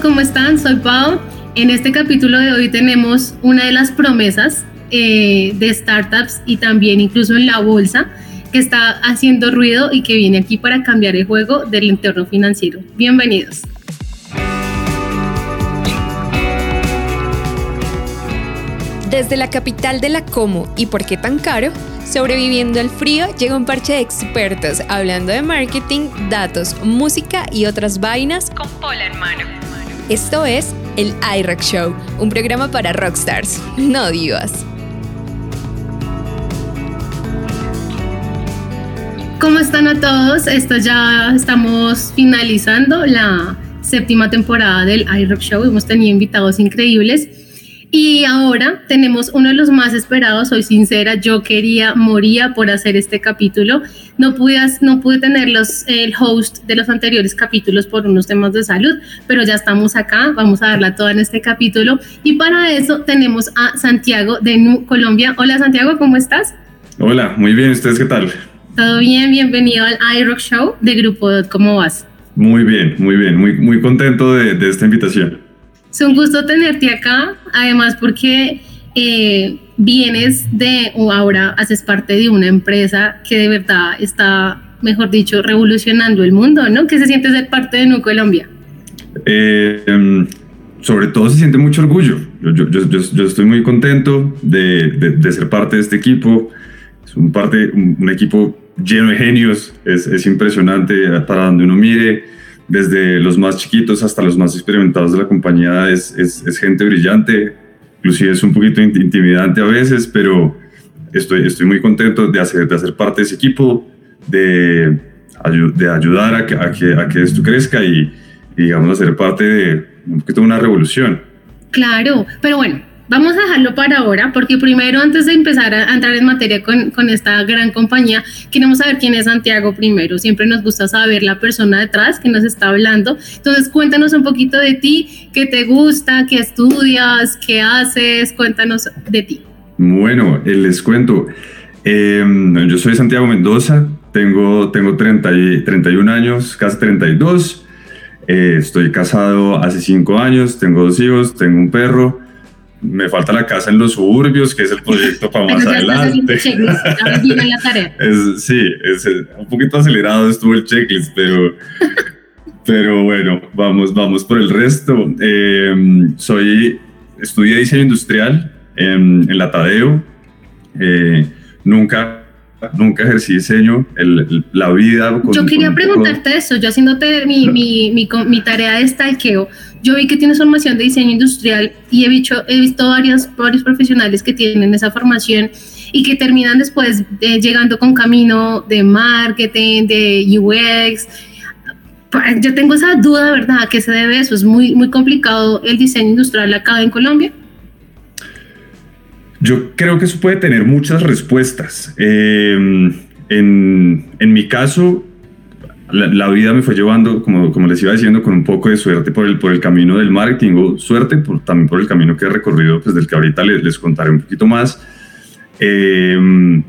¿cómo están? Soy Pau. En este capítulo de hoy tenemos una de las promesas eh, de startups y también incluso en la bolsa que está haciendo ruido y que viene aquí para cambiar el juego del entorno financiero. Bienvenidos. Desde la capital de la Como y por qué tan caro, sobreviviendo al frío, llega un parche de expertos hablando de marketing, datos, música y otras vainas con pola en mano. Esto es el iRock Show, un programa para rockstars, no divas. ¿Cómo están a todos? Esto ya estamos finalizando la séptima temporada del iRock Show. Hemos tenido invitados increíbles. Y ahora tenemos uno de los más esperados, soy sincera, yo quería, moría por hacer este capítulo. No pude, no pude tener los, el host de los anteriores capítulos por unos temas de salud, pero ya estamos acá, vamos a darla toda en este capítulo. Y para eso tenemos a Santiago de Colombia. Hola Santiago, ¿cómo estás? Hola, muy bien, ¿ustedes qué tal? Todo bien, bienvenido al iRock Show de Grupo ¿Cómo vas? Muy bien, muy bien, muy, muy contento de, de esta invitación. Es un gusto tenerte acá, además porque eh, vienes de, o ahora haces parte de una empresa que de verdad está, mejor dicho, revolucionando el mundo, ¿no? ¿Qué se siente ser parte de Nu Colombia? Eh, em, sobre todo se siente mucho orgullo. Yo, estoy muy contento de, de, ser parte de este equipo. Es un, parte, un, equipo lleno de genios. Es, es impresionante para donde uno mire desde los más chiquitos hasta los más experimentados de la compañía, es, es, gente brillante, inclusive es un poquito intimidante a veces, pero estoy, estoy muy contento de hacer, de hacer parte de ese equipo, de, de ayudar a que, a que, a, que, esto crezca y, y, digamos, hacer parte de un poquito de una revolución. Claro, pero bueno, Vamos a dejarlo para ahora, porque primero, antes de empezar a entrar en materia con, con, esta gran compañía, queremos saber quién es Santiago primero. Siempre nos gusta saber la persona detrás que nos está hablando. Entonces, cuéntanos un poquito de ti, qué te gusta, qué estudias, qué haces, cuéntanos de ti. Bueno, eh, les cuento. Em, yo soy Santiago Mendoza, tengo, tengo 30 y, 31 años, casi 32. Eh, estoy casado hace 5 años, tengo dos hijos, tengo un perro me falta la casa en los suburbios, que es el proyecto para más adelante. sí, es un poquito acelerado estuvo el checklist, pero, pero bueno, vamos, vamos por el resto. Em, soy, estudié diseño industrial en, en la Tadeo. Eh, nunca nunca ejercí diseño, la vida... yo quería preguntarte eso, yo haciéndote mi, mi, mi, mi, tarea de stalkeo, yo vi que tienes formación de diseño industrial y he visto, he visto varios, varios profesionales que tienen esa formación y que terminan después eh, llegando con camino de marketing, de UX. Yo tengo esa duda, ¿verdad? ¿A qué se debe eso? ¿Es muy, muy complicado el diseño industrial acá en Colombia? Yo creo que eso puede tener muchas respuestas. Em, en, en, mi caso, la, vida me fue llevando, como, como les iba diciendo, con un poco de suerte por el, por el camino del marketing, o suerte por, también por el camino que he recorrido, pues del que ahorita les, les contaré un poquito más. Em,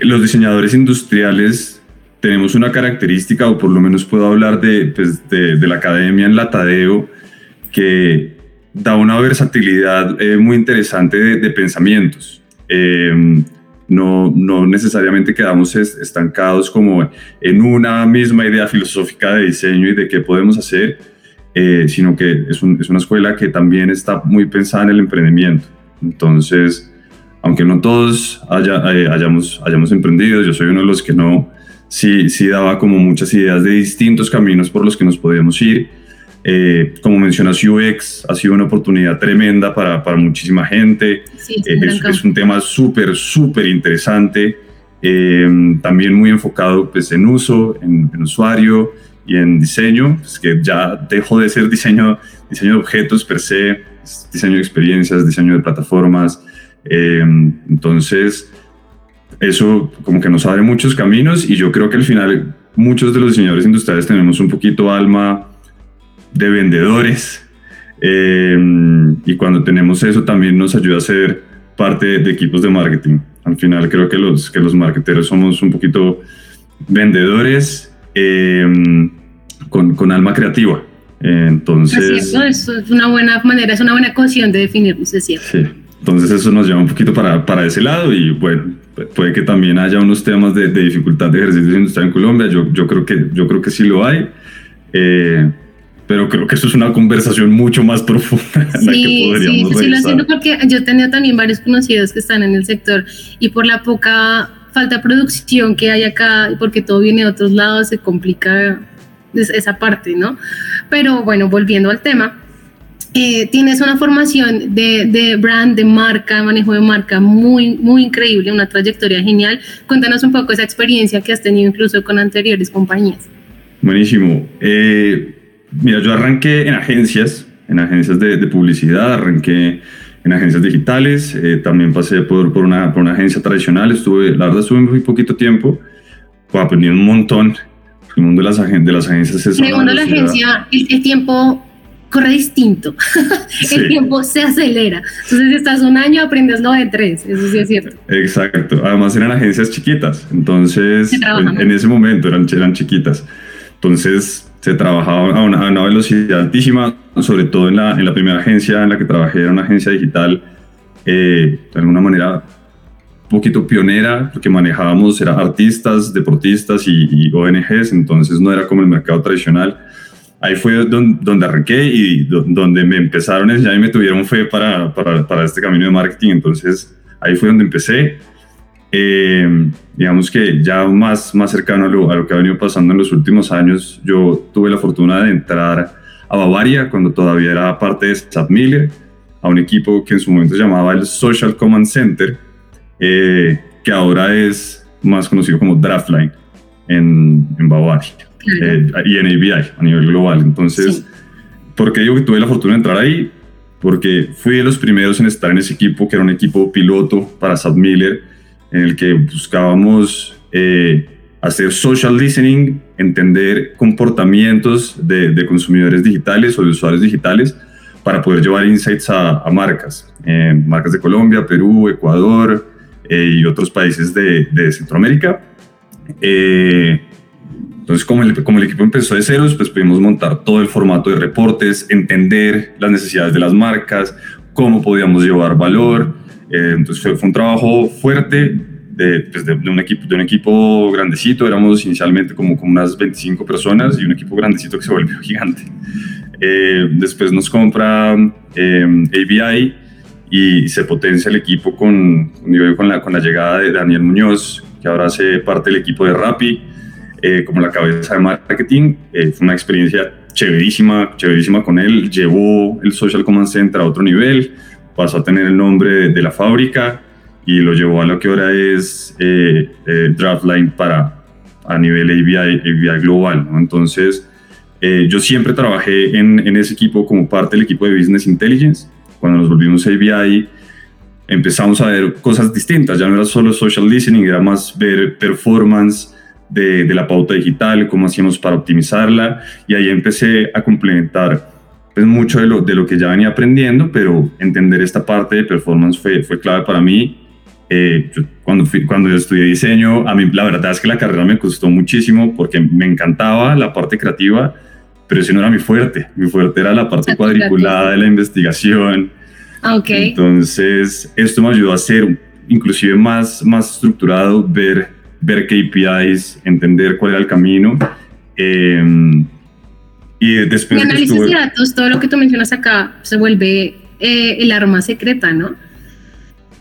los diseñadores industriales tenemos una característica, o por lo menos puedo hablar de, pues, de, de la academia en la Tadeo, que da una versatilidad eh, muy interesante de, pensamientos. Eh, no, no, necesariamente quedamos estancados como en una misma idea filosófica de diseño y de qué podemos hacer, eh, sino que es, una escuela que también está muy pensada en el emprendimiento. Entonces, aunque no todos haya, hayamos, hayamos emprendido, yo soy uno de los que no, sí, sí daba como muchas ideas de distintos caminos por los que nos podíamos ir eh, como mencionas, UX ha sido una oportunidad tremenda para, para muchísima gente. Eh, es, un tema súper, súper interesante. Eh, también muy enfocado pues, en uso, en, usuario y en diseño, pues, que ya dejó de ser diseño, diseño de objetos per se, diseño de experiencias, diseño de plataformas. entonces, eso como que nos abre muchos caminos y yo creo que al final muchos de los diseñadores industriales tenemos un poquito alma de vendedores. Eh, y cuando tenemos eso también nos ayuda a ser parte de equipos de marketing. Al final creo que los, que los marketeros somos un poquito vendedores eh, con, con, alma creativa. entonces... Es, es una buena manera, es una buena ecuación de definirnos, es cierto. Sí, entonces eso nos lleva un poquito para, para ese lado y bueno, puede que también haya unos temas de, dificultad de ejercicio industrial en Colombia, yo, yo, creo, que, yo creo que sí lo hay. Eh, pero creo que eso es una conversación mucho más profunda la que podríamos sí, sí, lo entiendo porque yo he tenido también varios conocidos que están en el sector y por la poca falta de producción que hay acá, porque todo viene de otros lados, se complica esa parte, ¿no? Pero bueno, volviendo al tema, eh, tienes una formación de, de, brand, de marca, manejo de marca muy, muy increíble, una trayectoria genial. Cuéntanos un poco esa experiencia que has tenido incluso con anteriores compañías. Buenísimo. Eh, Mira, yo arranqué en agencias, en agencias de, publicidad, arranqué en agencias digitales, eh, también pasé por, por, una, por una agencia tradicional, estuve, la verdad estuve muy poquito tiempo, pues aprendí un montón. El mundo de las, de las agencias es... El mundo de la agencia, el, tiempo corre distinto, el tiempo se acelera. Entonces, si estás un año, aprendes lo de tres, eso sí es cierto. Exacto, además eran agencias chiquitas, entonces en, en, ese momento eran, eran chiquitas. Entonces, se trabajaba a una, velocidad altísima, sobre todo en la, en la, primera agencia en la que trabajé, era una agencia digital, eh, de alguna manera un poquito pionera, porque manejábamos era artistas, deportistas y, ONGs, entonces no era como el mercado tradicional. Ahí fue donde, donde arranqué y donde me empezaron a y me tuvieron fe para, para, para este camino de marketing, entonces ahí fue donde empecé. Eh, digamos que ya más, más cercano a lo, a lo, que ha venido pasando en los últimos años, yo tuve la fortuna de entrar a Bavaria cuando todavía era parte de SAP Miller, a un equipo que en su momento se llamaba el Social Command Center, eh, que ahora es más conocido como Draftline en, en Bavaria eh, y en ABI a nivel global. Entonces, ¿por qué digo que tuve la fortuna de entrar ahí? Porque fui de los primeros en estar en ese equipo, que era un equipo piloto para SAP Miller, en el que buscábamos eh, hacer social listening, entender comportamientos de, consumidores digitales o de usuarios digitales para poder llevar insights a, marcas, eh, marcas de Colombia, Perú, Ecuador eh, y otros países de, Centroamérica. entonces, como el, como el equipo empezó de ceros, pues pudimos montar todo el formato de reportes, entender las necesidades de las marcas, cómo podíamos llevar valor, eh, entonces fue, un trabajo fuerte pues, de, de, un equipo, de un equipo grandecito, éramos inicialmente como, como unas 25 personas y un equipo grandecito que se volvió gigante. Eh, después nos compra eh, ABI y se potencia el equipo con, con, la, con la llegada de Daniel Muñoz, que ahora hace parte del equipo de Rappi, como la cabeza de marketing. fue una experiencia chéverísima, chéverísima con él. Llevó el Social Command Center a otro nivel pasó a tener el nombre de, la fábrica y lo llevó a lo que ahora es eh, eh, Draftline para a nivel ABI, global. Entonces, eh, yo siempre trabajé en, en, ese equipo como parte del equipo de Business Intelligence. Cuando nos volvimos ABI, empezamos a ver cosas distintas. Ya no era solo social listening, era más ver performance de, de la pauta digital, cómo hacíamos para optimizarla. Y ahí empecé a complementar es mucho de lo, de lo que ya venía aprendiendo, pero entender esta parte de performance fue, fue clave para mí. Eh, cuando, cuando yo estudié diseño, a mí la verdad es que la carrera me costó muchísimo porque me encantaba la parte creativa, pero ese no era mi fuerte. Mi fuerte era la parte cuadriculada de la investigación. Ah, okay. Entonces, esto me ayudó a ser inclusive más, más estructurado, ver, ver KPIs, entender cuál era el camino. Eh, y después... El análisis de datos, todo lo que tú mencionas acá, se vuelve eh, el arma secreta, ¿no?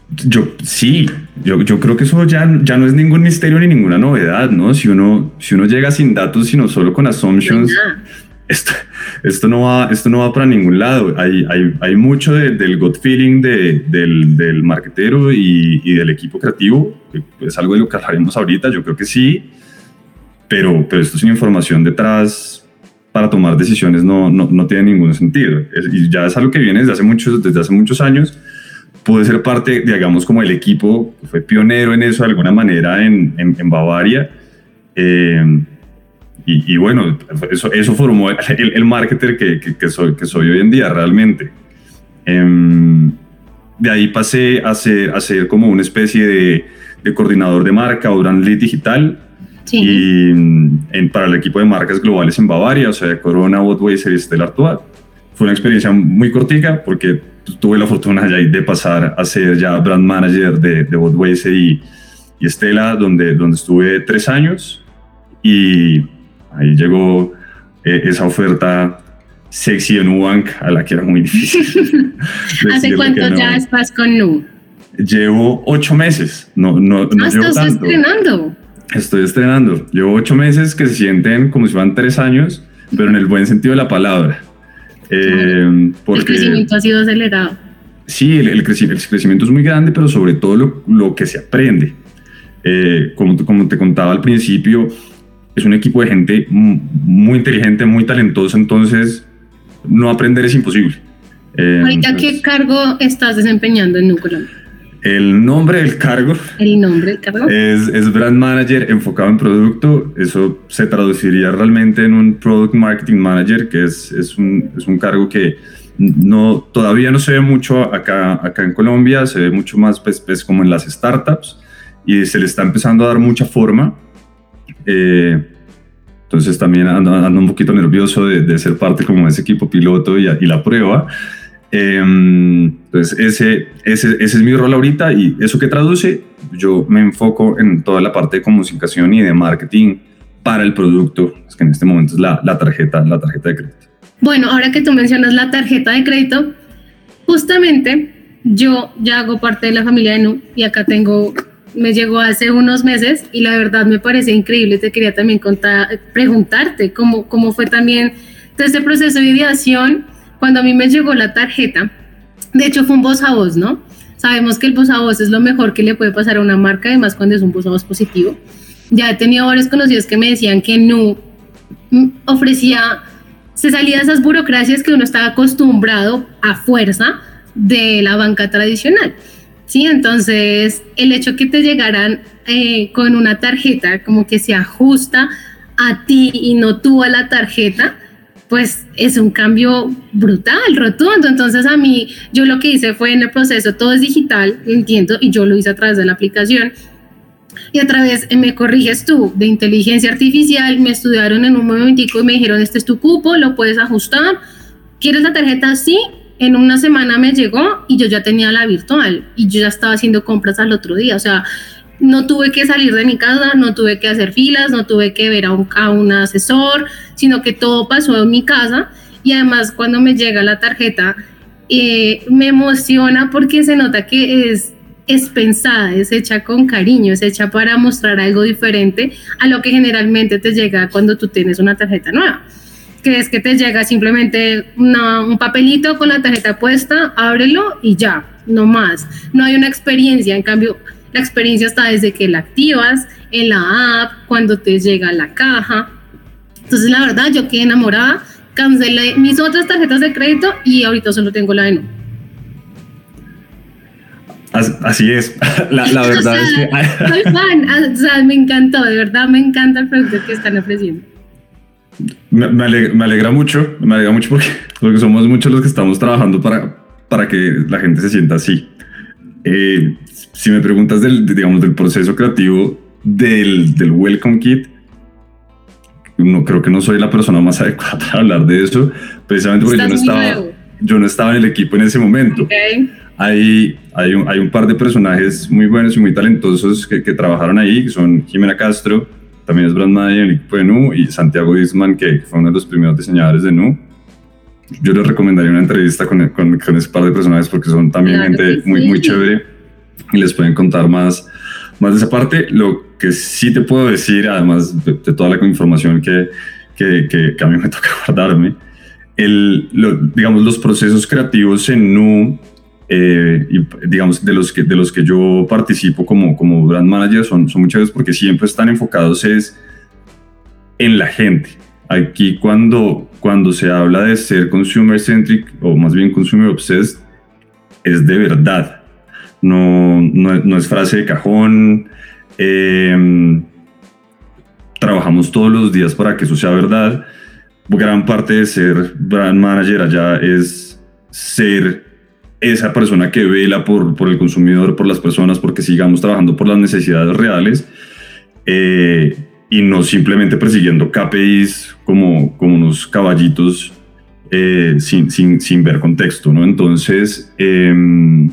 Yo sí, yo, yo creo que eso ya, ya no es ningún misterio ni ninguna novedad, ¿no? Si uno, si uno llega sin datos, sino solo con assumptions, esto, esto, no va, esto no va para ningún lado. Hay, hay, hay mucho del gut feeling de, del, del marketero y, y, del equipo creativo, que es algo de lo que hablaremos ahorita, yo creo que sí, pero, pero esto sin información detrás para tomar decisiones no, no, no tiene ningún sentido. y ya es algo que viene desde hace muchos, desde hace muchos años. Pude ser parte, digamos, como el equipo que fue pionero en eso de alguna manera en, en, Bavaria. Eh, y, y, bueno, eso, eso formó el, el marketer que, que, soy, que soy hoy en día realmente. Em, de ahí pasé a ser, a ser como una especie de, de coordinador de marca o brand lead digital y en, para el equipo de marcas globales en Bavaria, o sea, Corona, Budweiser y Stella Artois. Fue una experiencia muy cortica porque tuve la fortuna de pasar a ser ya brand manager de, de Budweiser y, y Stella, donde, donde estuve tres años y ahí llegó eh, esa oferta sexy en Nubank a la que era muy difícil. ¿Hace cuánto ya estás con Nu? Llevo ocho meses, no, no, no ah, estás estrenando. Estoy estrenando. Llevo ocho meses que se sienten como si fueran tres años, pero en el buen sentido de la palabra. Eh, porque, el crecimiento ha sido acelerado. Sí, el, el, crecimiento es muy grande, pero sobre todo lo, lo que se aprende. Eh, como, como te contaba al principio, es un equipo de gente muy inteligente, muy talentosa, entonces no aprender es imposible. Eh, ¿Ahorita qué cargo estás desempeñando en Núcleo? El nombre del cargo. El nombre del cargo. Es, es, Brand Manager enfocado en producto. Eso se traduciría realmente en un Product Marketing Manager, que es, es, un, es un cargo que no, todavía no se ve mucho acá, acá en Colombia, se ve mucho más pues, pues, como en las startups y se le está empezando a dar mucha forma. Eh, entonces también ando, ando, un poquito nervioso de, de, ser parte como de ese equipo piloto y, y la prueba. Em, entonces, ese, ese, ese, es mi rol ahorita y eso que traduce, yo me enfoco en toda la parte de comunicación y de marketing para el producto, que en este momento es la, la tarjeta, la tarjeta de crédito. Bueno, ahora que tú mencionas la tarjeta de crédito, justamente yo ya hago parte de la familia de Nu y acá tengo, me llegó hace unos meses y la verdad me parece increíble. Te quería también contar, preguntarte cómo, cómo fue también todo este proceso de ideación cuando a mí me llegó la tarjeta, de hecho fue un voz a voz, ¿no? Sabemos que el voz a voz es lo mejor que le puede pasar a una marca, además cuando es un voz a voz positivo. Ya he tenido varios conocidos que me decían que no ofrecía, se salía de esas burocracias que uno estaba acostumbrado a fuerza de la banca tradicional. Sí, entonces el hecho que te llegaran eh, con una tarjeta como que se ajusta a ti y no tú a la tarjeta, pues es un cambio brutal, rotundo. Entonces a mí, yo lo que hice fue en el proceso, todo es digital, entiendo, y yo lo hice a través de la aplicación. Y a través, eh, me corriges tú, de inteligencia artificial, me estudiaron en un momentico y me dijeron, este es tu cupo, lo puedes ajustar. ¿Quieres la tarjeta? Sí. En una semana me llegó y yo ya tenía la virtual y yo ya estaba haciendo compras al otro día. O sea, no tuve que salir de mi casa, no tuve que hacer filas, no tuve que ver a un, a un asesor, sino que todo pasó en mi casa y además cuando me llega la tarjeta eh, me emociona porque se nota que es, es pensada, es hecha con cariño, es hecha para mostrar algo diferente a lo que generalmente te llega cuando tú tienes una tarjeta nueva que es que te llega simplemente un papelito con la tarjeta puesta, ábrelo y ya, no más. No hay una experiencia, en cambio, la experiencia está desde que la activas en la app, cuando te llega la caja. Entonces, la verdad, yo quedé enamorada, cancelé mis otras tarjetas de crédito y ahorita solo tengo la de no. Así es, la, verdad es que... Soy fan, o sea, me encantó, de verdad me encanta el producto que están ofreciendo. Me, alegra, mucho, me alegra mucho porque, porque somos muchos los que estamos trabajando para, para que la gente se sienta así. Eh, si me preguntas del, digamos, del proceso creativo del, del Welcome Kit, no creo que no soy la persona más adecuada para hablar de eso, precisamente porque yo no, estaba, yo no estaba en el equipo en ese momento. Hay, hay, un, hay un par de personajes muy buenos y muy talentosos que, que trabajaron ahí, que son Jimena Castro, también es brand manager en el equipo de Nu, y Santiago Disman, que fue uno de los primeros diseñadores de Nu. Yo les recomendaría una entrevista con, con, con ese par de personajes porque son también gente muy, muy chévere y les pueden contar más, más de esa parte. Lo que sí te puedo decir, además de, toda la información que, que, que, a mí me toca guardarme, el, digamos, los procesos creativos en Nu, eh, y, digamos, de los, que, de los que yo participo como, como brand manager son, son muchas veces porque siempre están enfocados es en la gente. Aquí cuando, cuando se habla de ser consumer centric o más bien consumer obsessed, es de verdad no, no, es frase de cajón. Em, trabajamos todos los días para que eso sea verdad. Gran parte de ser brand manager allá es ser esa persona que vela por, por el consumidor, por las personas, porque sigamos trabajando por las necesidades reales. Eh, y no simplemente persiguiendo KPIs como, como unos caballitos eh, sin, sin, sin, ver contexto, ¿no? Entonces, em,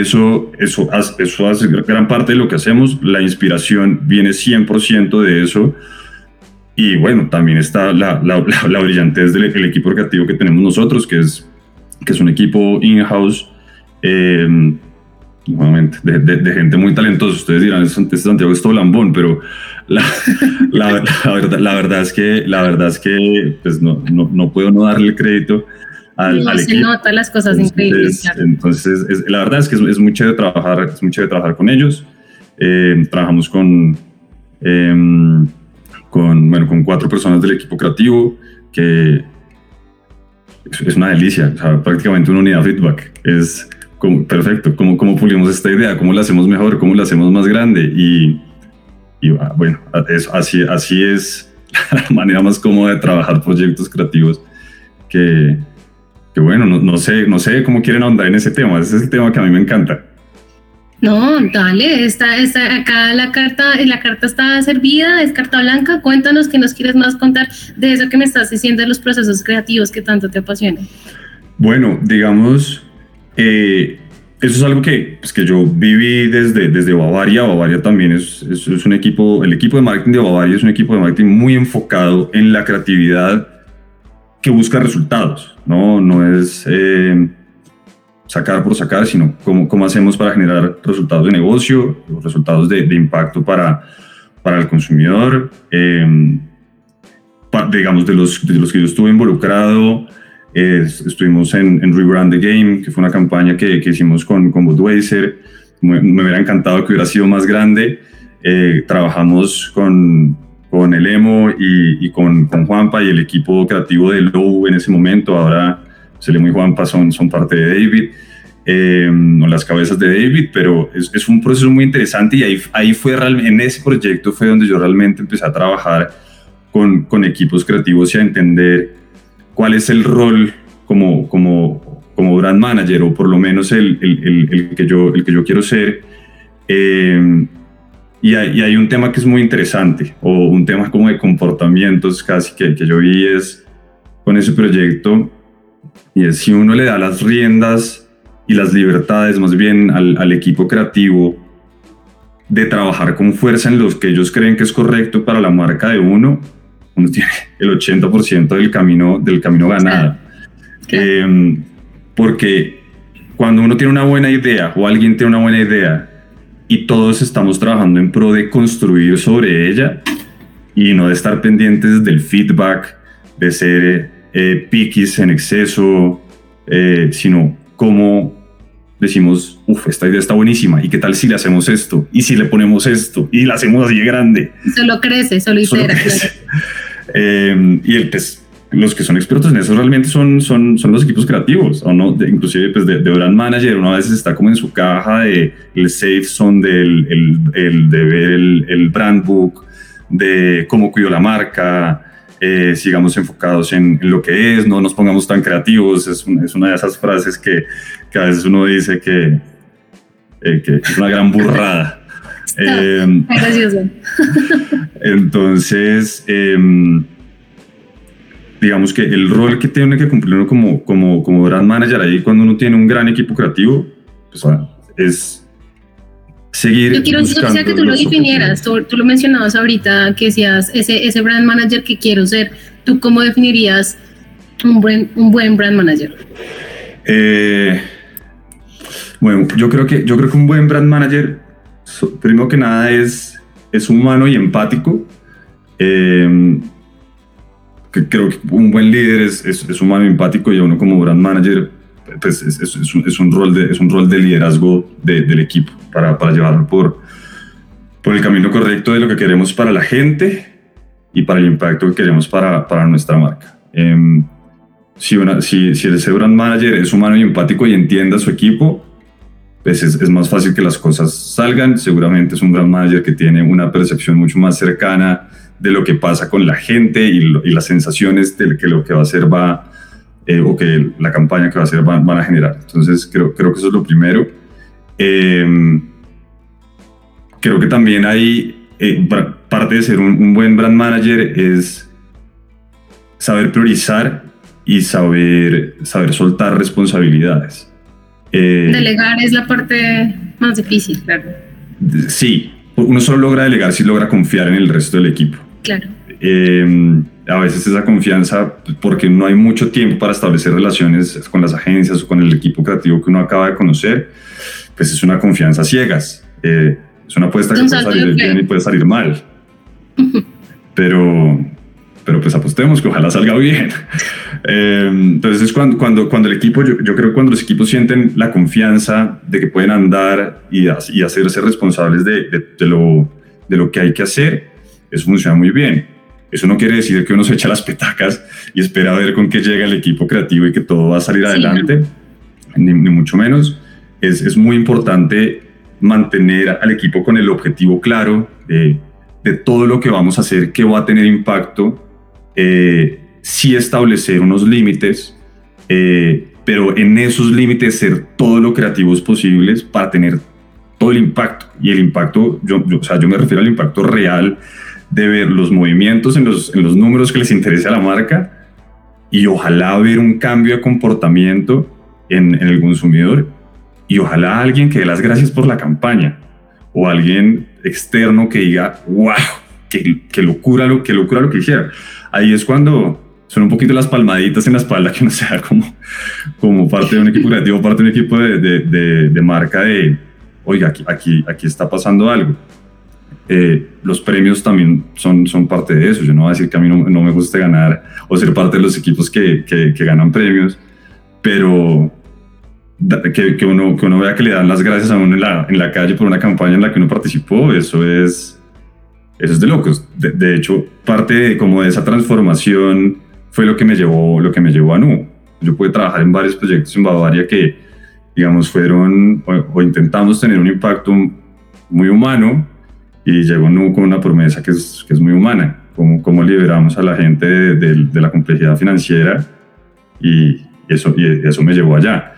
eso, eso, eso hace gran parte de lo que hacemos. La inspiración viene 100% de eso. Y bueno, también está la, la, la, brillantez del equipo creativo que tenemos nosotros, que es, que es un equipo in-house. Eh, nuevamente, de, gente muy talentosa. Ustedes dirán, este Santiago es todo lambón, pero la, la, verdad, la, verdad, es que, la verdad es que pues no, no, no puedo no darle el crédito al, no, se nota las cosas increíbles. Entonces, la verdad es que es, mucho de trabajar, es mucho de trabajar con ellos. Eh, trabajamos con, em, con, bueno, con cuatro personas del equipo creativo que es, una delicia, o sea, prácticamente una unidad feedback. Es, como, perfecto, ¿Cómo, cómo pulimos esta idea, cómo la hacemos mejor, cómo la hacemos más grande y, y ah, bueno, es, así, así es la manera más cómoda de trabajar proyectos creativos que, que bueno, no, no, sé, no sé cómo quieren ahondar en ese tema, ese es el tema que a mí me encanta. No, dale, está, está, acá la carta, la carta está servida, es carta blanca. Cuéntanos qué nos quieres más contar de eso que me estás diciendo de los procesos creativos que tanto te apasionan. Bueno, digamos, eh, eso es algo que, pues, que yo viví desde, desde Bavaria. Bavaria también es, es, un equipo, el equipo de marketing de Bavaria es un equipo de marketing muy enfocado en la creatividad que busca resultados, ¿no? No es eh, sacar por sacar, sino cómo, cómo hacemos para generar resultados de negocio, resultados de, de impacto para, para el consumidor. Eh, digamos, de los, de los que yo estuve involucrado, estuvimos en, en, Rebrand the Game, que fue una campaña que, que hicimos con, con Budweiser. Me, hubiera encantado que hubiera sido más grande. Eh, trabajamos con, con el Emo y, y con, con, Juanpa y el equipo creativo de Low en ese momento. Ahora Selemo y Juanpa son, son parte de David. Eh, no las cabezas de David, pero es, es, un proceso muy interesante y ahí, ahí fue en ese proyecto fue donde yo realmente empecé a trabajar con, con equipos creativos y a entender cuál es el rol como, como, como brand manager o por lo menos el, el, el, que, yo, el que yo quiero ser. Eh, y, hay, y, hay, un tema que es muy interesante o un tema como de comportamientos casi que, que yo vi es con ese proyecto y es si uno le da las riendas y las libertades más bien al, al equipo creativo de trabajar con fuerza en los que ellos creen que es correcto para la marca de uno, uno tiene el 80% del camino, del camino ganado. Em, porque cuando uno tiene una buena idea o alguien tiene una buena idea y todos estamos trabajando en pro de construir sobre ella y no de estar pendientes del feedback, de ser eh, piquis en exceso, eh, sino como decimos, uff, esta idea está buenísima, ¿y qué tal si le hacemos esto? ¿Y si le ponemos esto? ¿Y la hacemos así de grande? Solo crece, solo itera. Eh, y el, pues, los que son expertos en eso realmente son, son, son los equipos creativos, o no, inclusive pues de, brand manager, uno a veces está como en su caja de el safe zone del el, el, de ver el, el, brand book, de cómo cuido la marca, eh, sigamos enfocados en, lo que es, no nos pongamos tan creativos, es, es una de esas frases que, que, a veces uno dice que, eh, que es una gran burrada. Eh, entonces, em, digamos que el rol que tiene que cumplir uno como, como, como brand manager ahí cuando uno tiene un gran equipo creativo, pues, es seguir. Yo quiero que tú lo definieras, tú, lo mencionabas ahorita, que seas ese, ese brand manager que quiero ser. ¿Tú cómo definirías un buen, un buen brand manager? Eh, bueno, yo creo que yo creo que un buen brand manager primero que nada es, es humano y empático. Eh, que creo que un buen líder es, es, humano y empático y uno como brand manager pues es, es, un, es, un, rol de, es un rol de liderazgo del equipo para, para llevarlo por, por el camino correcto de lo que queremos para la gente y para el impacto que queremos para, para nuestra marca. Eh, si, una, si, si el brand manager es humano y empático y entienda a su equipo, pues es, más fácil que las cosas salgan. Seguramente es un gran manager que tiene una percepción mucho más cercana de lo que pasa con la gente y, las sensaciones de que lo que va a hacer va, eh, o que la campaña que va a hacer van, a generar. Entonces, creo, creo que eso es lo primero. Em, creo que también hay, eh, parte parte de ser un, buen brand manager es saber priorizar y saber, saber soltar responsabilidades. Eh, delegar es la parte más difícil, claro. Sí, uno solo logra delegar si logra confiar en el resto del equipo. Claro. Em, a veces esa confianza, porque no hay mucho tiempo para establecer relaciones con las agencias o con el equipo creativo que uno acaba de conocer, pues es una confianza ciegas. Eh, es una apuesta que puede salir bien y puede salir mal. Pero, pero pues apostemos que ojalá salga bien. Eh, entonces cuando, cuando, cuando el equipo, yo, creo que cuando los equipos sienten la confianza de que pueden andar y, y hacerse responsables de, de, lo, de lo que hay que hacer, eso funciona muy bien. Eso no quiere decir que uno se echa las petacas y espera a ver con qué llega el equipo creativo y que todo va a salir adelante, ni, ni, mucho menos. Es, es muy importante mantener al equipo con el objetivo claro de, de todo lo que vamos a hacer que va a tener impacto, eh, sí establecer unos límites, eh, pero en esos límites ser todo lo creativos posibles para tener todo el impacto. Y el impacto, yo, o sea, yo me refiero al impacto real de ver los movimientos en los, en los números que les interese a la marca y ojalá ver un cambio de comportamiento en, en el consumidor y ojalá alguien que dé las gracias por la campaña o alguien externo que diga, wow, qué, locura lo que locura lo que hicieron. Ahí es cuando son un poquito las palmaditas en la espalda que uno se da como, como parte de un equipo creativo, parte de un equipo de, de, de, marca de, oiga, aquí, aquí, aquí está pasando algo. Eh, los premios también son, son parte de eso. Yo no voy a decir que a mí no, no me guste ganar o ser parte de los equipos que, que, que ganan premios, pero que, que, uno, que uno vea que le dan las gracias a uno en la, en la calle por una campaña en la que uno participó, eso es, eso es de locos. De, hecho, parte de, como de esa transformación fue lo que me llevó, lo que me llevó a NU. Yo pude trabajar en varios proyectos en Bavaria que, digamos, fueron o, intentamos tener un impacto muy humano y llegó NU con una promesa que es, que es muy humana, como, como liberamos a la gente de, de la complejidad financiera y eso, y eso me llevó allá.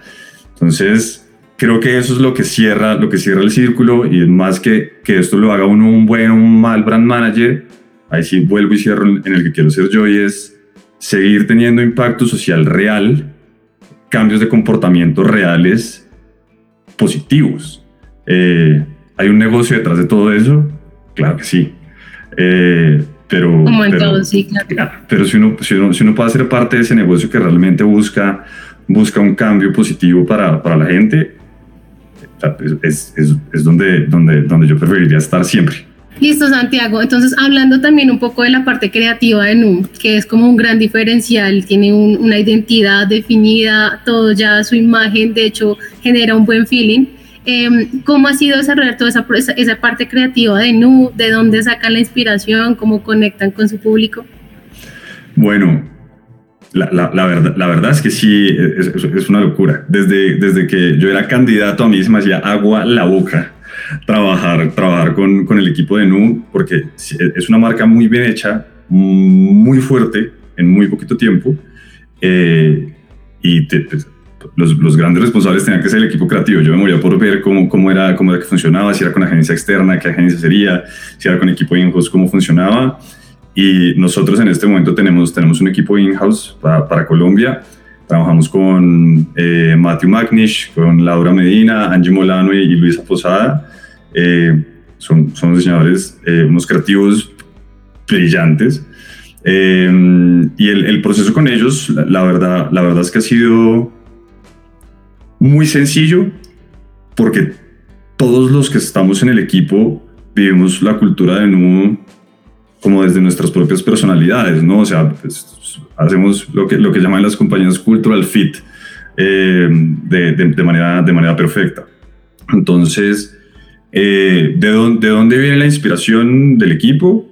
Entonces, creo que eso es lo que cierra, lo que cierra el círculo y es más que que esto lo haga uno un buen o un mal brand manager. Ahí sí vuelvo y cierro en el que quiero ser yo y es seguir teniendo impacto social real, cambios de comportamiento reales positivos. Eh, ¿Hay un negocio detrás de todo eso? Claro que sí. Eh, pero, Como en todo, sí, claro. Pero si uno, si, uno, si uno puede ser parte de ese negocio que realmente busca busca un cambio positivo para, para la gente, es, es, es, donde, donde, donde yo preferiría estar siempre. Listo, Santiago. Entonces, hablando también un poco de la parte creativa de NU, que es como un gran diferencial, tiene una identidad definida, todo ya su imagen, de hecho, genera un buen feeling. Em, ¿Cómo ha sido desarrollar toda esa, esa parte creativa de NU? ¿De dónde sacan la inspiración? ¿Cómo conectan con su público? Bueno, la, la, verdad, la verdad es que sí, es, una locura. Desde, desde que yo era candidato, a mí se me hacía agua la boca trabajar, trabajar con, con el equipo de NU, porque es una marca muy bien hecha, muy fuerte, en muy poquito tiempo. Eh, y pues, los, grandes responsables tenían que ser el equipo creativo. Yo me moría por ver cómo, era, cómo era que funcionaba, si era con agencia externa, qué agencia sería, si era con equipo de in cómo funcionaba. Y nosotros en este momento tenemos, tenemos un equipo in-house para, Colombia. Trabajamos con eh, Matthew Magnish, con Laura Medina, Angie Molano y, Luisa Posada. Eh, son, son diseñadores, eh, unos creativos brillantes. y el, proceso con ellos, la, verdad, la verdad es que ha sido muy sencillo porque todos los que estamos en el equipo vivimos la cultura de nudo como desde nuestras propias personalidades, ¿no? O sea, pues, hacemos lo que, lo que llaman las compañías cultural fit eh, de, manera, de manera perfecta. Entonces, eh, ¿de, dónde, ¿de dónde viene la inspiración del equipo?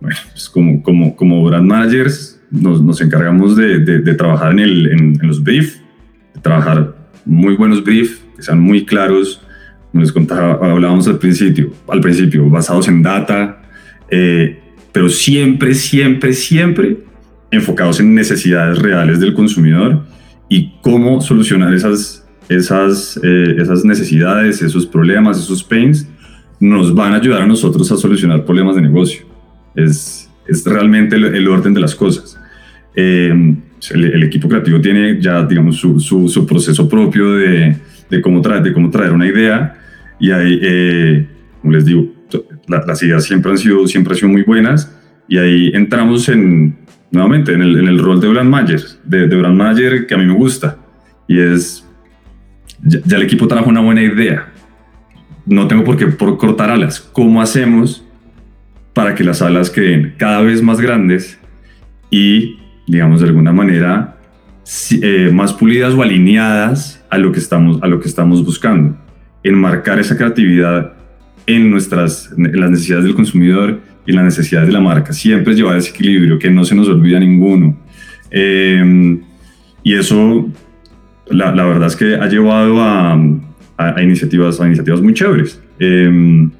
Bueno, pues como, como, como brand managers nos, encargamos de, trabajar en, el, en, los briefs, de trabajar muy buenos briefs, que sean muy claros, como les contaba, hablábamos al principio, al principio basados en data, eh, pero siempre, siempre, siempre enfocados en necesidades reales del consumidor y cómo solucionar esas, esas, eh, esas necesidades, esos problemas, esos pains, nos van a ayudar a nosotros a solucionar problemas de negocio. es, es realmente el, orden de las cosas. Eh, el, equipo creativo tiene ya, digamos, su, su, proceso propio de, de, cómo traer, de cómo traer una idea. Y ahí, eh, como les digo, las ideas siempre han, sido, siempre han sido muy buenas. Y ahí entramos en, nuevamente en el, en el rol de brand manager, de, de brand manager que a mí me gusta. Y es, ya, el equipo trajo una buena idea, no tengo por qué por cortar alas, ¿cómo hacemos para que las alas queden cada vez más grandes y digamos, de alguna manera eh, más pulidas o alineadas a lo, que estamos, a lo que estamos buscando. Enmarcar esa creatividad en, nuestras, en las necesidades del consumidor y las necesidades de la marca. Siempre llevar ese equilibrio, que no se nos olvida ninguno. Em, y eso, la, la, verdad es que ha llevado a, a, iniciativas, iniciativas muy chéveres. Em,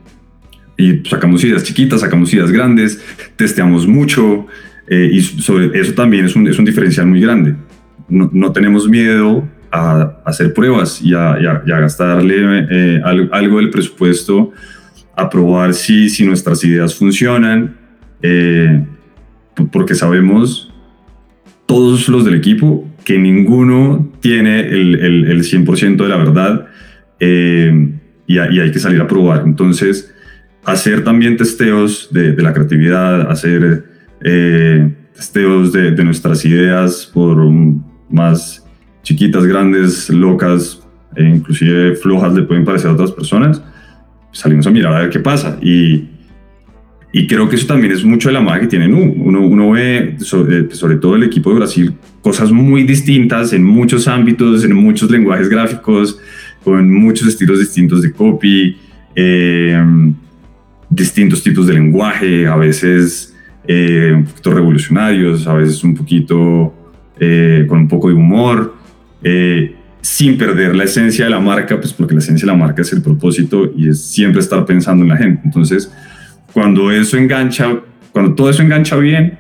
y sacamos ideas chiquitas, sacamos ideas grandes, testeamos mucho, eh, y sobre eso también es un, es un diferencial muy grande. No, no tenemos miedo a, hacer pruebas y a, y a, gastarle eh, algo, del presupuesto a probar si, si nuestras ideas funcionan, eh, porque sabemos todos los del equipo que ninguno tiene el, el, el 100% de la verdad y, y, hay que salir a probar. Entonces, hacer también testeos de, de la creatividad, hacer eh, testeos de, nuestras ideas por más chiquitas, grandes, locas e inclusive flojas le pueden parecer a otras personas, salimos a mirar a ver qué pasa. Y, y creo que eso también es mucho de la magia que tienen uno, uno ve, sobre, sobre, todo el equipo de Brasil, cosas muy distintas en muchos ámbitos, en muchos lenguajes gráficos, con muchos estilos distintos de copy, eh, distintos tipos de lenguaje, a veces eh, un poquito revolucionarios, a veces un poquito eh, con un poco de humor, eh, sin perder la esencia de la marca, pues porque la esencia de la marca es el propósito y es siempre estar pensando en la gente. Entonces, cuando eso engancha, cuando todo eso engancha bien,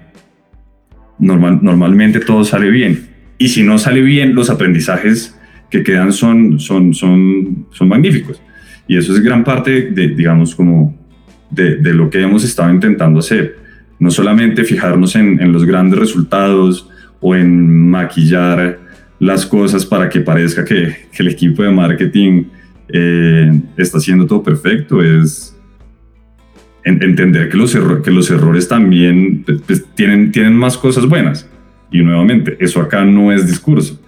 normal, normalmente todo sale bien. Y si no sale bien, los aprendizajes que quedan son, son, son, son magníficos. Y eso es gran parte de, digamos, como de, de lo que hemos estado intentando hacer no solamente fijarnos en, los grandes resultados o en maquillar las cosas para que parezca que, el equipo de marketing eh, está haciendo todo perfecto, es entender que los, que los errores también pues, pues, tienen, tienen más cosas buenas. Y nuevamente, eso acá no es discurso.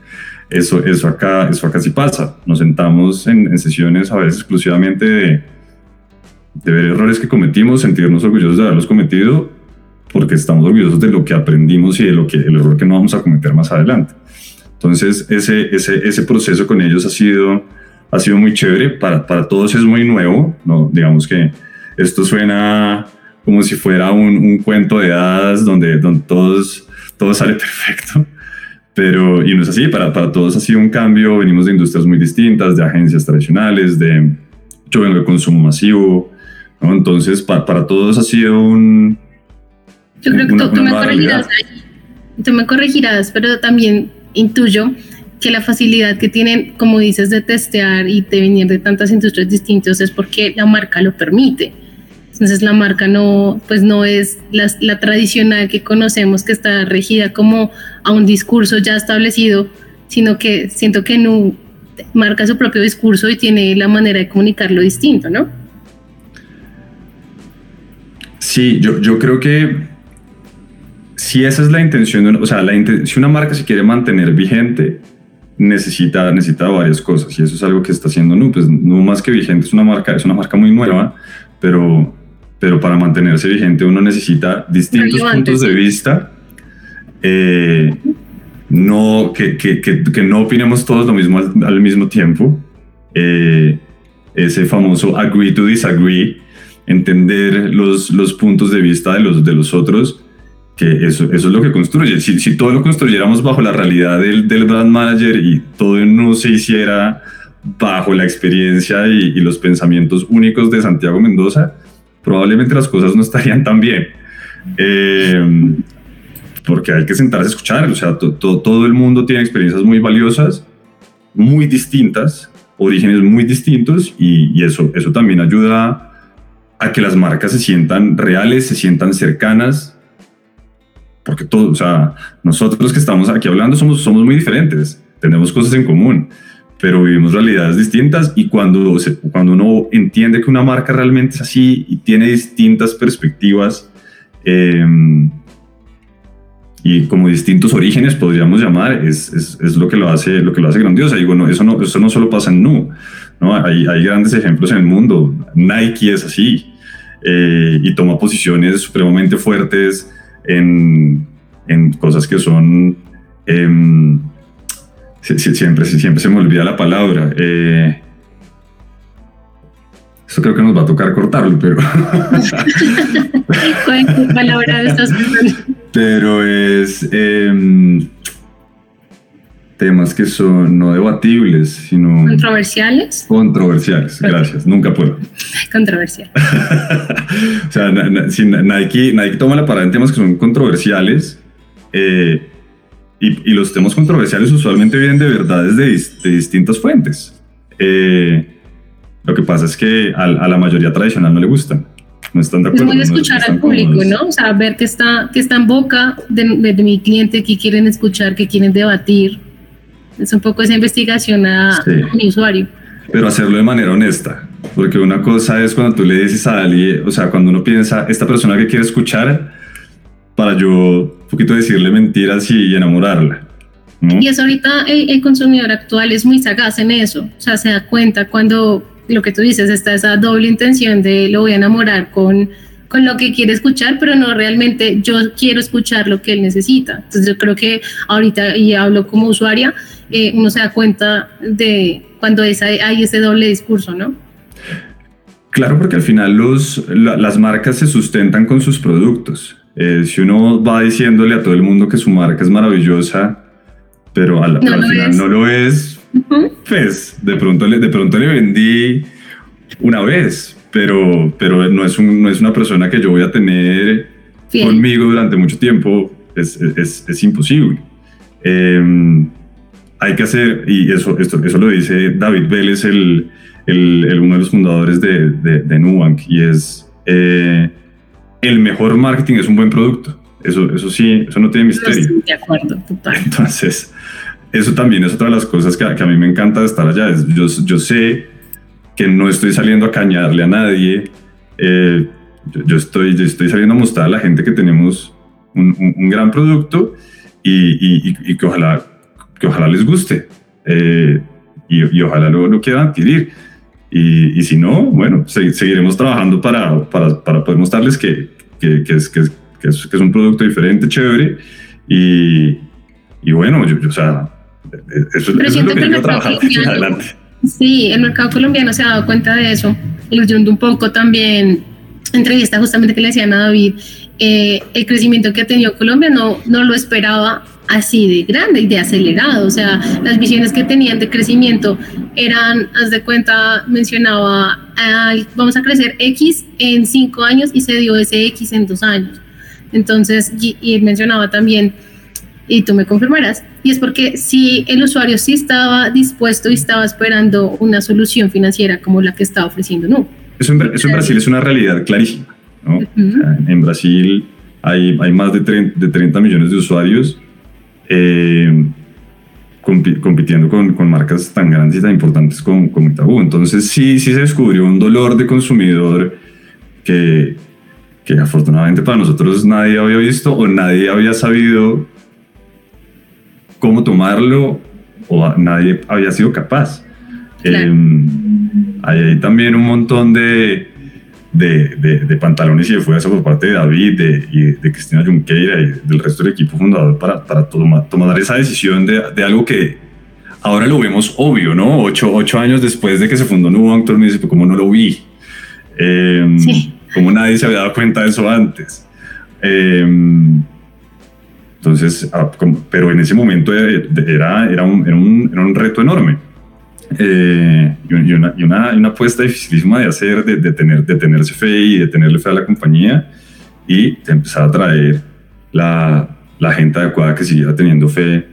Eso, eso, acá, eso acá sí pasa. Nos sentamos en, en sesiones a veces exclusivamente de, de ver errores que cometimos, sentirnos orgullosos de haberlos cometido porque estamos orgullosos de lo que aprendimos y de lo que el error que no vamos a cometer más adelante. Entonces, ese, ese, ese proceso con ellos ha sido, ha sido muy chévere. Para, para todos es muy nuevo, ¿no? Digamos que esto suena como si fuera un, un cuento de hadas donde, donde todos, todo sale perfecto. Pero, y no es así, para, para todos ha sido un cambio. Venimos de industrias muy distintas, de agencias tradicionales, de, yo vengo de consumo masivo. ¿no? Entonces, para, para todos ha sido un, yo creo que tú, me corregirás tú me corregirás, pero también intuyo que la facilidad que tienen, como dices, de testear y de venir de tantas industrias distintas es porque la marca lo permite. Entonces la marca no, pues no es la, la tradicional que conocemos que está regida como a un discurso ya establecido, sino que siento que no marca su propio discurso y tiene la manera de comunicarlo distinto, ¿no? Sí, yo, yo creo que si esa es la intención, o sea, la si una marca se quiere mantener vigente, necesita, necesita varias cosas y eso es algo que está haciendo Nu, pues no más que vigente, es una marca, es una marca muy nueva, pero, pero para mantenerse vigente uno necesita distintos puntos de vista, eh, no, que, que, que, no opinemos todos lo mismo al, mismo tiempo, eh, ese famoso agree to disagree, entender los, los puntos de vista de los, de los otros que eso, eso es lo que construye. Si, si todo lo construyéramos bajo la realidad del, del, brand manager y todo no se hiciera bajo la experiencia y, los pensamientos únicos de Santiago Mendoza, probablemente las cosas no estarían tan bien. Eh, porque hay que sentarse a escuchar, o sea, todo el mundo tiene experiencias muy valiosas, muy distintas, orígenes muy distintos y, y eso, eso también ayuda a que las marcas se sientan reales, se sientan cercanas, porque todos, o sea, nosotros que estamos aquí hablando somos, somos muy diferentes, tenemos cosas en común, pero vivimos realidades distintas y cuando, cuando uno entiende que una marca realmente es así y tiene distintas perspectivas eh, y como distintos orígenes, podríamos llamar, es, es, es, lo, que lo, hace, lo que lo hace grandiosa. Y bueno, eso no, eso no solo pasa en Nu, ¿no? Hay, hay grandes ejemplos en el mundo. Nike es así eh, y toma posiciones supremamente fuertes en, en cosas que son... Eh, siempre, siempre se me olvida la palabra. Eh, eso creo que nos va a tocar cortarlo, pero... ¿Cuál palabra estás Pero es em, temas que son no debatibles, sino... ¿Controversiales? Controversiales, gracias, nunca puedo. Controversial. o sea, si Nike, Nike toma la parada en temas que son controversiales, eh, y, y, los temas controversiales usualmente vienen de verdades de, de distintas fuentes. Eh, lo que pasa es que a, a, la mayoría tradicional no le gustan. No están de acuerdo. Es muy escuchar no al público, ¿no? O sea, ver que está, que está en boca de, de, de mi cliente, que quieren escuchar, que quieren debatir. Es un poco esa investigación a, sí. a mi usuario. Pero hacerlo de manera honesta. Porque una cosa es cuando tú le dices a alguien, o sea, cuando uno piensa, esta persona que quiere escuchar, para yo un poquito decirle mentiras y enamorarla. ¿no? Y es ahorita el, el, consumidor actual es muy sagaz en eso, o sea, se da cuenta cuando lo que tú dices, está esa doble intención de lo voy a enamorar con, con lo que quiere escuchar, pero no realmente yo quiero escuchar lo que él necesita. Entonces yo creo que ahorita, y hablo como usuaria, eh, uno se da cuenta de cuando hay ese doble discurso, ¿no? Claro, porque al final los, la, las marcas se sustentan con sus productos. Eh, si uno va diciéndole a todo el mundo que su marca es maravillosa, pero al, no al final es. no lo es, uh -huh. pues de pronto, le, de pronto le vendí una vez, pero, pero no, es un, no es una persona que yo voy a tener conmigo durante mucho tiempo, es, es, es imposible. Eh, hay que hacer, y eso, esto, eso lo dice David Vélez, el, el, el uno de los fundadores de, de, de Nubank, y es... Eh, el mejor marketing es un buen producto. Eso, eso sí, eso no tiene misterio. Sí, de acuerdo, total. Entonces, eso también es otra de las cosas que, que a mí me encanta de estar allá. Yo, yo, sé que no estoy saliendo a cañarle a nadie. Eh, yo, yo, estoy, yo estoy saliendo a mostrar a la gente que tenemos un, un, un gran producto y, y, y, que, ojalá, que ojalá les guste. Eh, y, y, ojalá lo, lo quieran adquirir. Y, y, si no, bueno, se, seguiremos trabajando para, para, para poder mostrarles que, que, que, es, que, es, que, es, que es un producto diferente, chévere. Y, y bueno, yo, yo, o sea, eso, eso es lo que, que trabajar adelante. Sí, el mercado colombiano se ha dado cuenta de eso. Leyendo un poco también, entrevista justamente que le decían a David, eh, el crecimiento que ha tenido Colombia no, no lo esperaba así de grande y de acelerado. O sea, las visiones que tenían de crecimiento eran, haz de cuenta, mencionaba, vamos a crecer X en cinco años y se dio ese X en dos años. Entonces, y, y mencionaba también, y tú me confirmarás, y es porque si el usuario sí estaba dispuesto y estaba esperando una solución financiera como la que está ofreciendo NU. Eso en, eso en Brasil es una realidad clarísima. ¿no? Uh -huh. en Brasil hay, hay más de 30, de 30 millones de usuarios eh, compitiendo con, con, marcas tan grandes y tan importantes como, como Itaú. Entonces sí, sí se descubrió un dolor de consumidor que, que afortunadamente para nosotros nadie había visto o nadie había sabido cómo tomarlo o nadie había sido capaz. Claro. Eh, hay, hay también un montón de, de, de, de, pantalones y de fuerza por parte de David de, y de Cristina Junqueira y del resto del equipo fundador para, para tomar, tomar esa decisión de, de, algo que ahora lo vemos obvio, ¿no? Ocho, ocho años después de que se fundó Nubank, todo el mundo dice, ¿cómo no lo vi? Eh, sí. ¿Cómo nadie se había dado cuenta de eso antes? Eh, entonces, ah, pero en ese momento era, era, un, era, un, era un reto enorme. Eh, y, una, y, una, una, apuesta dificilísima de hacer, de, de, tener, de tenerse fe y de tenerle fe a la compañía y de empezar a traer la, la gente adecuada que siguiera teniendo fe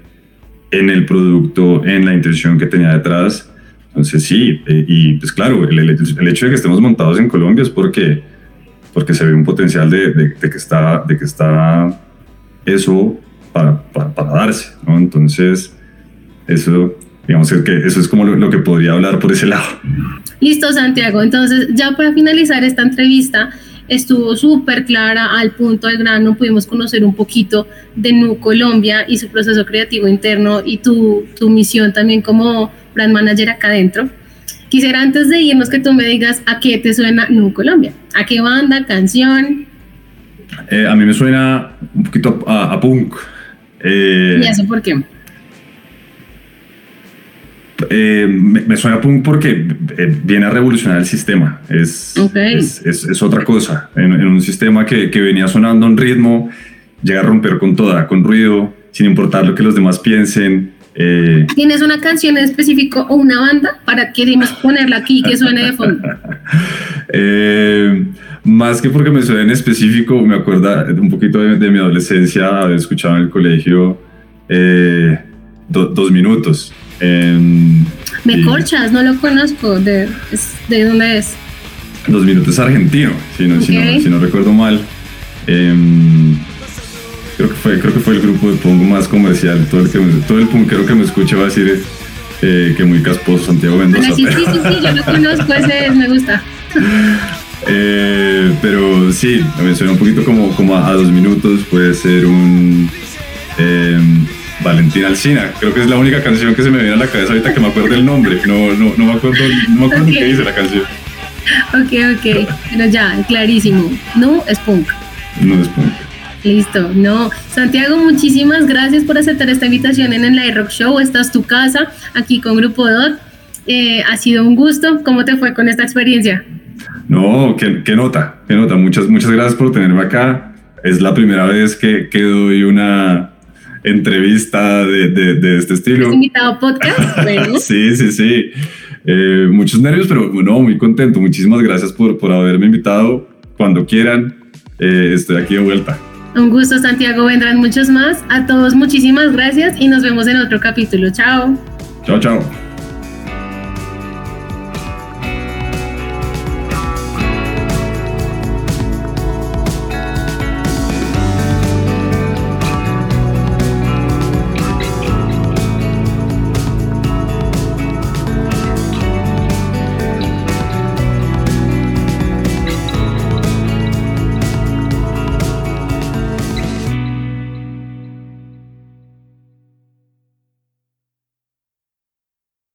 en el producto, en la intención que tenía detrás. Entonces sí, eh, y pues claro, el, el, hecho de que estemos montados en Colombia es porque porque se ve un potencial de, de, que, está, de que está eso para, para, darse, ¿no? Entonces, eso, digamos que eso es como lo, que podría hablar por ese lado. Listo, Santiago. Entonces, ya para finalizar esta entrevista, estuvo súper clara al punto del grano, pudimos conocer un poquito de Nu Colombia y su proceso creativo interno y tu, tu misión también como brand manager acá adentro. Quisiera antes de irnos que tú me digas a qué te suena Nu Colombia, a qué banda, canción. Eh, a mí me suena un poquito a, punk. Eh, ¿Y eso por qué? Eh, me, suena punk porque viene a revolucionar el sistema. Es, es, otra cosa. En, un sistema que, que, venía sonando un ritmo, llega a romper con toda, con ruido, sin importar lo que los demás piensen. Eh, ¿Tienes una canción en específico o una banda para que ponerla aquí que suene de fondo? Eh, más que porque me suene en específico, me acuerda un poquito de, mi adolescencia, haber escuchado en el colegio eh, dos minutos. me corchas, no lo conozco. ¿De, de dónde es? Dos minutos argentino, si no, si no, si no recuerdo mal. Em, creo que fue, creo que fue el grupo de punk más comercial. Todo el, que todo el punkero que me escuche va a decir eh, que muy casposo Santiago Mendoza. sí, sí, sí, sí, yo lo conozco, ese me gusta. Eh, pero sí, me suena un poquito como, como a, dos minutos, puede ser un eh, Valentín Alcina. Creo que es la única canción que se me viene a la cabeza ahorita que me acuerdo el nombre. No, no, no me acuerdo, no me acuerdo qué dice la canción. Ok, ok, pero ya, clarísimo. No es punk. No es punk. Listo, no. Santiago, muchísimas gracias por aceptar esta invitación en el Rock Show. Esta es tu casa, aquí con Grupo DOT. Eh, ha sido un gusto. ¿Cómo te fue con esta experiencia? No, qué, nota, qué nota. Muchas, muchas gracias por tenerme acá. Es la primera vez que, que doy una entrevista de, de, este estilo. ¿Has invitado podcast? sí, sí, sí. Eh, muchos nervios, pero no, muy contento. Muchísimas gracias por, por haberme invitado. Cuando quieran, eh, estoy aquí de vuelta. Un gusto, Santiago. Vendrán muchos más. A todos, muchísimas gracias y nos vemos en otro capítulo. Chao. Chao, chao.